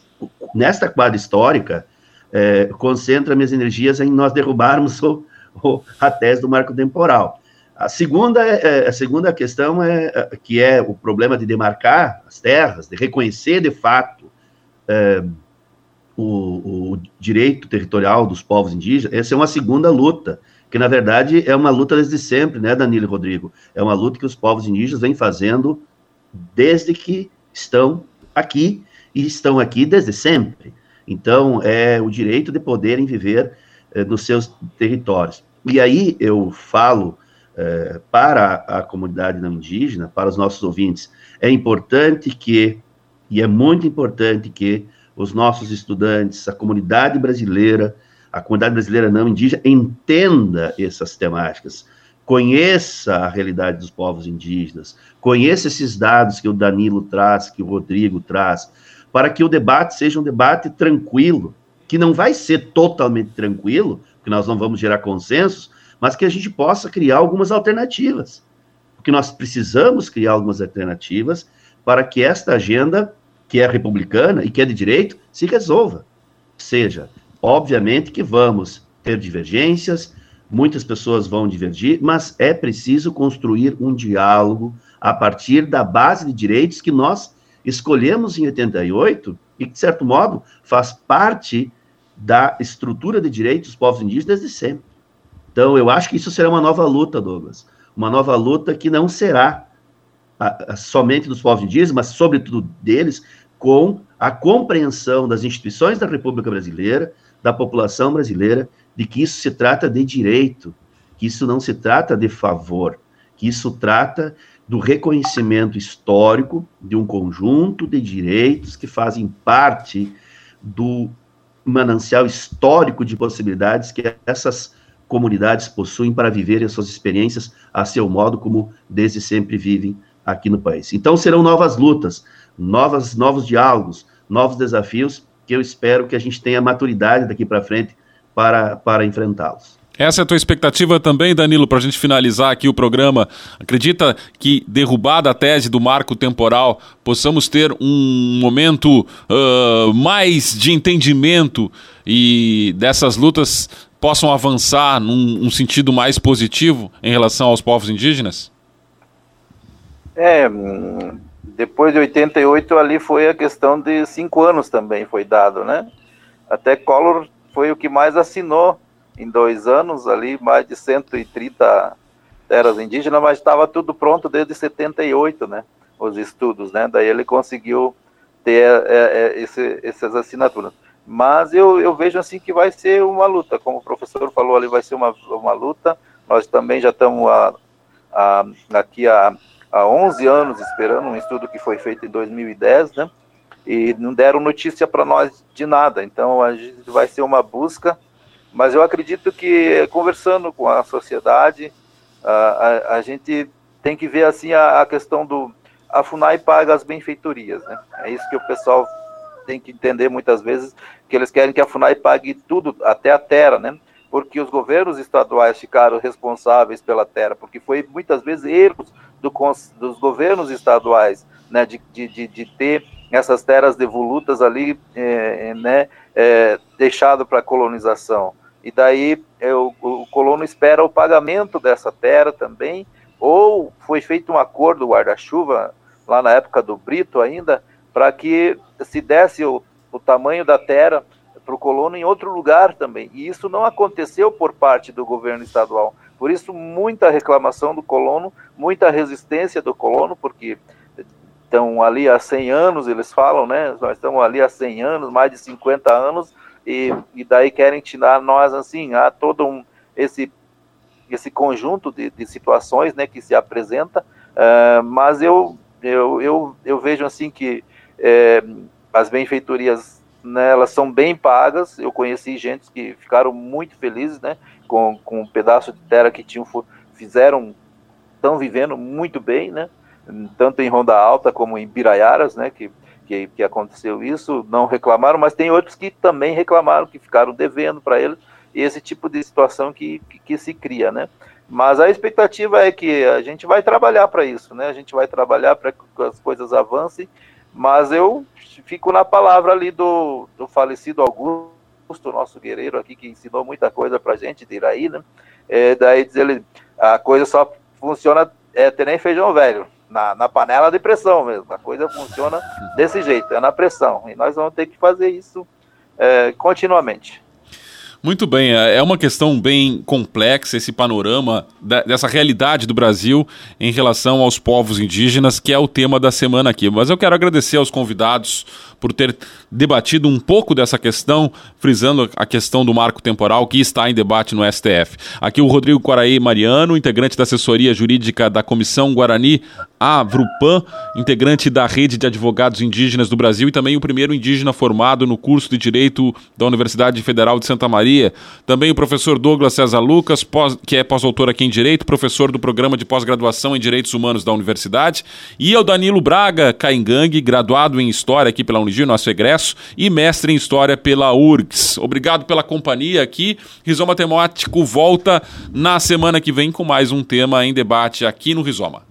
nesta quadra histórica, é, concentra minhas energias em nós derrubarmos o, o, a tese do marco temporal. A segunda, é, é, a segunda questão é, é que é o problema de demarcar as terras, de reconhecer de fato é, o, o, direito territorial dos povos indígenas. Essa é uma segunda luta, que na verdade é uma luta desde sempre, né, Danilo e Rodrigo? É uma luta que os povos indígenas vêm fazendo desde que estão aqui e estão aqui desde sempre. Então, é o direito de poderem viver é, nos seus territórios. E aí eu falo é, para a comunidade não indígena, para os nossos ouvintes, é importante que, e é muito importante que os nossos estudantes, a comunidade brasileira, a comunidade brasileira não indígena, entenda essas temáticas, conheça a realidade dos povos indígenas, conheça esses dados que o Danilo traz, que o Rodrigo traz, para que o debate seja um debate tranquilo, que não vai ser totalmente tranquilo, porque nós não vamos gerar consensos, mas que a gente possa criar algumas alternativas. Porque nós precisamos criar algumas alternativas para que esta agenda, que é republicana e que é de direito, se resolva. Seja, obviamente que vamos ter divergências, muitas pessoas vão divergir, mas é preciso construir um diálogo a partir da base de direitos que nós escolhemos em 88 e que, de certo modo, faz parte da estrutura de direitos dos povos indígenas desde sempre. Então, eu acho que isso será uma nova luta, Douglas. Uma nova luta que não será a, a, somente dos povos indígenas, mas, sobretudo, deles, com a compreensão das instituições da República Brasileira, da população brasileira, de que isso se trata de direito, que isso não se trata de favor, que isso trata do reconhecimento histórico de um conjunto de direitos que fazem parte do manancial histórico de possibilidades que essas comunidades possuem para viverem as suas experiências a seu modo, como desde sempre vivem aqui no país. Então serão novas lutas, novas, novos diálogos, novos desafios que eu espero que a gente tenha maturidade daqui para frente para, para enfrentá-los. Essa é a tua expectativa também, Danilo, para a gente finalizar aqui o programa. Acredita que, derrubada a tese do marco temporal, possamos ter um momento uh, mais de entendimento e dessas lutas possam avançar num um sentido mais positivo em relação aos povos indígenas? É, depois de 88 ali foi a questão de cinco anos também foi dado, né? Até Collor foi o que mais assinou em dois anos ali, mais de 130 terras indígenas, mas estava tudo pronto desde 78, né? os estudos, né? Daí ele conseguiu ter é, é, esse, essas assinaturas. Mas eu, eu vejo assim que vai ser uma luta, como o professor falou ali, vai ser uma, uma luta. Nós também já estamos a, a, aqui há, há 11 anos esperando um estudo que foi feito em 2010, né? E não deram notícia para nós de nada. Então a gente vai ser uma busca, mas eu acredito que conversando com a sociedade, a, a, a gente tem que ver assim a, a questão do a Funai paga as benfeitorias, né? É isso que o pessoal tem que entender muitas vezes, que eles querem que a Funai pague tudo, até a terra, né? Porque os governos estaduais ficaram responsáveis pela terra, porque foi muitas vezes erros do, dos governos estaduais, né? De, de, de ter essas terras devolutas ali, é, né? É, deixado para colonização. E daí é, o, o colono espera o pagamento dessa terra também, ou foi feito um acordo guarda-chuva lá na época do Brito ainda, para que se desse o, o tamanho da terra para o colono em outro lugar também. E isso não aconteceu por parte do governo estadual. Por isso, muita reclamação do colono, muita resistência do colono, porque estão ali há 100 anos, eles falam, né? Nós estamos ali há 100 anos, mais de 50 anos, e, e daí querem tirar nós assim, há todo um, esse, esse conjunto de, de situações né, que se apresenta, uh, mas eu eu, eu, eu vejo assim que é, as benfeitorias né, elas são bem pagas. Eu conheci gente que ficaram muito felizes né, com, com um pedaço de terra que tinham, fizeram, estão vivendo muito bem, né, tanto em Ronda Alta como em Biraiaras, né, que, que, que aconteceu isso, não reclamaram, mas tem outros que também reclamaram, que ficaram devendo para eles, esse tipo de situação que, que, que se cria. Né. Mas a expectativa é que a gente vai trabalhar para isso, né? A gente vai trabalhar para que as coisas avancem, mas eu fico na palavra ali do, do falecido Augusto, nosso guerreiro aqui, que ensinou muita coisa para a gente, de Iraí, né? É, daí diz ele, a coisa só funciona, é ter nem feijão velho, na, na panela de pressão mesmo, a coisa funciona desse jeito, é na pressão, e nós vamos ter que fazer isso é, continuamente. Muito bem, é, é uma questão bem complexa esse panorama dessa realidade do Brasil em relação aos povos indígenas, que é o tema da semana aqui. Mas eu quero agradecer aos convidados por ter debatido um pouco dessa questão, frisando a questão do marco temporal que está em debate no STF. Aqui o Rodrigo Quaraí Mariano, integrante da assessoria jurídica da Comissão Guarani Avrupan, integrante da Rede de Advogados Indígenas do Brasil e também o primeiro indígena formado no curso de Direito da Universidade Federal de Santa Maria. Também o professor Douglas César Lucas, pós, que é pós-doutor aqui em Direito, professor do programa de pós-graduação em Direitos Humanos da Universidade. E o Danilo Braga Caingang, graduado em História aqui pela Unigir, nosso egresso, e mestre em História pela URGS. Obrigado pela companhia aqui. Rizoma Temático volta na semana que vem com mais um tema em debate aqui no Rizoma.